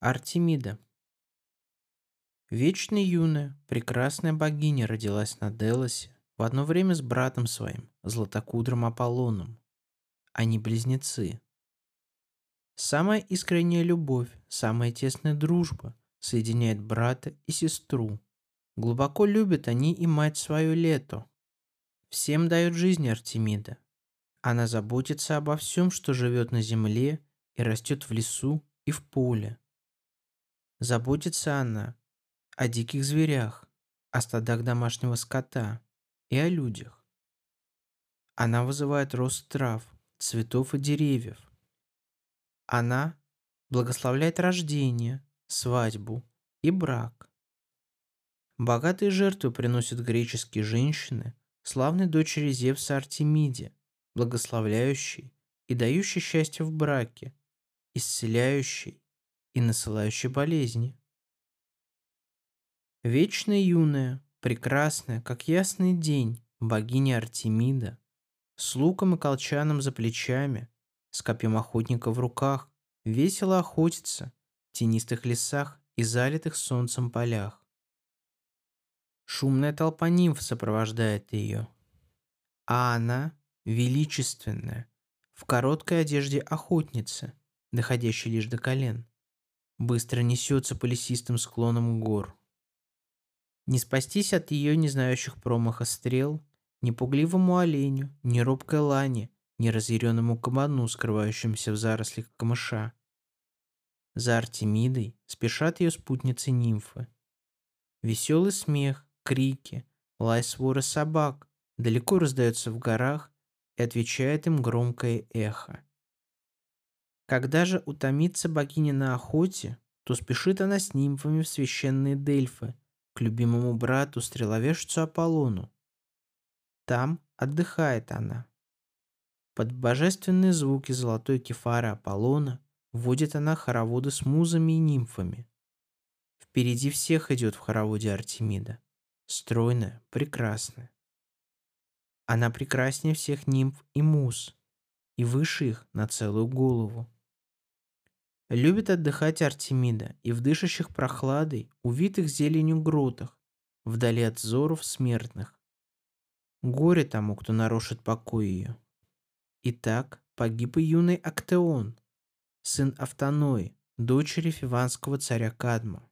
Артемида. Вечно юная, прекрасная богиня родилась на Делосе в одно время с братом своим, златокудрым Аполлоном. Они близнецы. Самая искренняя любовь, самая тесная дружба соединяет брата и сестру. Глубоко любят они и мать свою Лето. Всем дает жизнь Артемида. Она заботится обо всем, что живет на земле и растет в лесу и в поле. Заботится она о диких зверях, о стадах домашнего скота и о людях. Она вызывает рост трав, цветов и деревьев. Она благословляет рождение, свадьбу и брак. Богатые жертвы приносят греческие женщины, славной дочери Зевса Артемиде, благословляющей и дающей счастье в браке, исцеляющей и насылающей болезни. Вечная юная, прекрасная, как ясный день, богиня Артемида, с луком и колчаном за плечами, с копьем охотника в руках, весело охотится в тенистых лесах и залитых солнцем полях. Шумная толпа нимф сопровождает ее. А она, величественная, в короткой одежде охотницы, доходящей лишь до колен, быстро несется по лесистым склонам гор. Не спастись от ее не знающих промаха стрел, ни пугливому оленю, ни робкой лане, ни разъяренному кабану, скрывающимся в зарослях камыша. За Артемидой спешат ее спутницы-нимфы. Веселый смех, крики, лай свора собак далеко раздается в горах и отвечает им громкое эхо. Когда же утомится богиня на охоте, то спешит она с нимфами в священные Дельфы, к любимому брату, стреловежцу Аполлону. Там отдыхает она. Под божественные звуки золотой кефары Аполлона водит она хороводы с музами и нимфами. Впереди всех идет в хороводе Артемида стройная, прекрасная. Она прекраснее всех нимф и мус, и выше их на целую голову. Любит отдыхать Артемида и в дышащих прохладой, увитых зеленью гротах, вдали от взоров смертных. Горе тому, кто нарушит покой ее. Итак, погиб и юный Актеон, сын Автоной, дочери фиванского царя Кадма.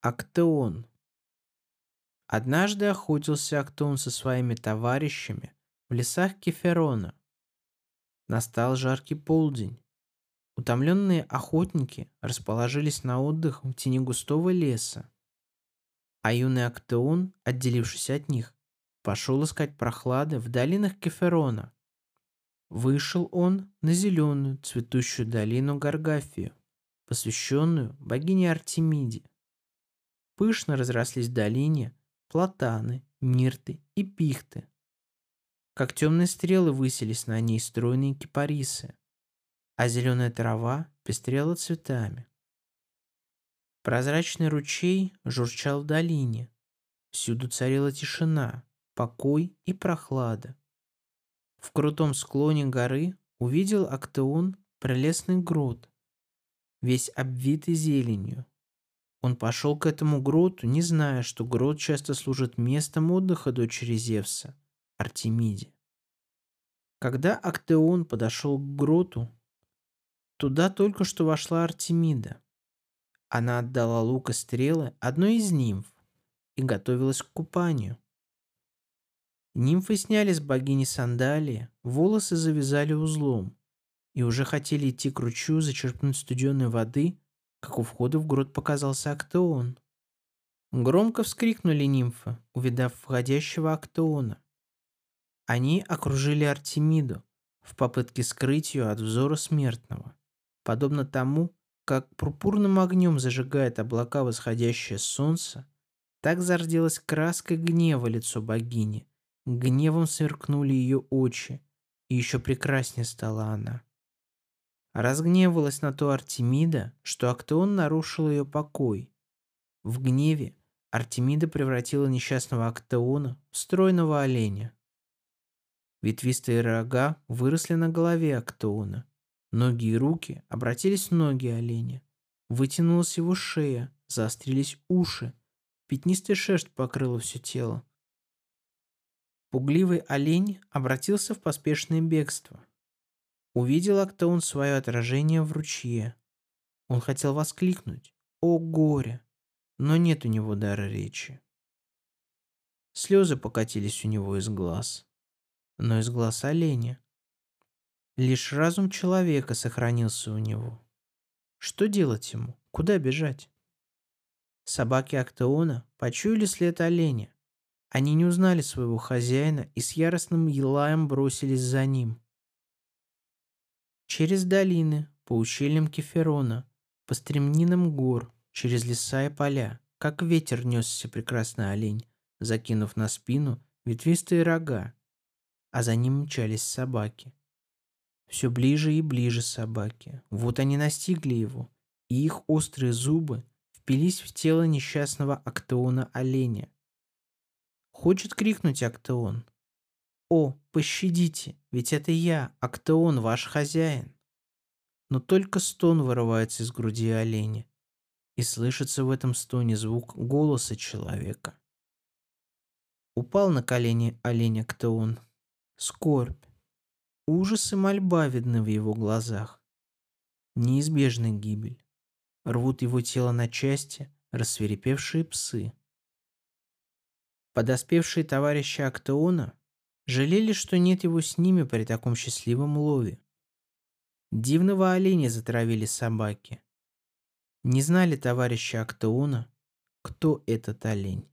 Актеон. Однажды охотился Актеон со своими товарищами в лесах Кеферона. Настал жаркий полдень. Утомленные охотники расположились на отдых в тени густого леса. А юный Актеон, отделившись от них, пошел искать прохлады в долинах Кеферона. Вышел он на зеленую цветущую долину Гаргафию, посвященную богине Артемиде. Пышно разрослись в долине платаны, мирты и пихты. Как темные стрелы высились на ней стройные кипарисы, а зеленая трава пестрела цветами. Прозрачный ручей журчал в долине. Всюду царила тишина, покой и прохлада. В крутом склоне горы увидел Актеон прелестный грот, весь обвитый зеленью. Он пошел к этому гроту, не зная, что грот часто служит местом отдыха дочери Зевса, Артемиде. Когда Актеон подошел к гроту, туда только что вошла Артемида. Она отдала лук и стрелы одной из нимф и готовилась к купанию. Нимфы сняли с богини сандалии, волосы завязали узлом и уже хотели идти к ручью зачерпнуть студеной воды, как у входа в грот показался Актеон. Громко вскрикнули нимфы, увидав входящего Актеона. Они окружили Артемиду в попытке скрыть ее от взора смертного, подобно тому, как пурпурным огнем зажигает облака восходящее солнце, так зарделась краской гнева лицо богини. Гневом сверкнули ее очи, и еще прекраснее стала она. Разгневалась на то Артемида, что Актеон нарушил ее покой. В гневе Артемида превратила несчастного Актеона в стройного оленя. Ветвистые рога выросли на голове Актеона. Ноги и руки обратились в ноги оленя. Вытянулась его шея, заострились уши. Пятнистая шерсть покрыла все тело. Пугливый олень обратился в поспешное бегство. Увидел Актеон свое отражение в ручье. Он хотел воскликнуть «О горе!», но нет у него дара речи. Слезы покатились у него из глаз, но из глаз оленя. Лишь разум человека сохранился у него. Что делать ему? Куда бежать? Собаки Актеона почуяли след оленя. Они не узнали своего хозяина и с яростным елаем бросились за ним. Через долины, по ущельям Кеферона, по стремнинам гор, через леса и поля, как ветер несся прекрасный олень, закинув на спину ветвистые рога, а за ним мчались собаки. Все ближе и ближе собаки. Вот они настигли его, и их острые зубы впились в тело несчастного Актеона оленя. Хочет крикнуть Актеон. «О, пощадите, ведь это я, Актеон, ваш хозяин!» Но только стон вырывается из груди оленя, и слышится в этом стоне звук голоса человека. Упал на колени олень Актеон. Скорбь, Ужас и мольба видны в его глазах. Неизбежная гибель. Рвут его тело на части рассверепевшие псы. Подоспевшие товарищи Актеона жалели, что нет его с ними при таком счастливом лове. Дивного оленя затравили собаки. Не знали товарищи Актеона, кто этот олень.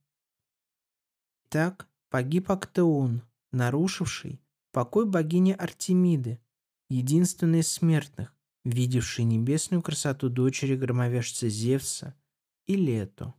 Так погиб Актеон, нарушивший покой богини Артемиды, единственной из смертных, видевшей небесную красоту дочери громовержца Зевса и Лето.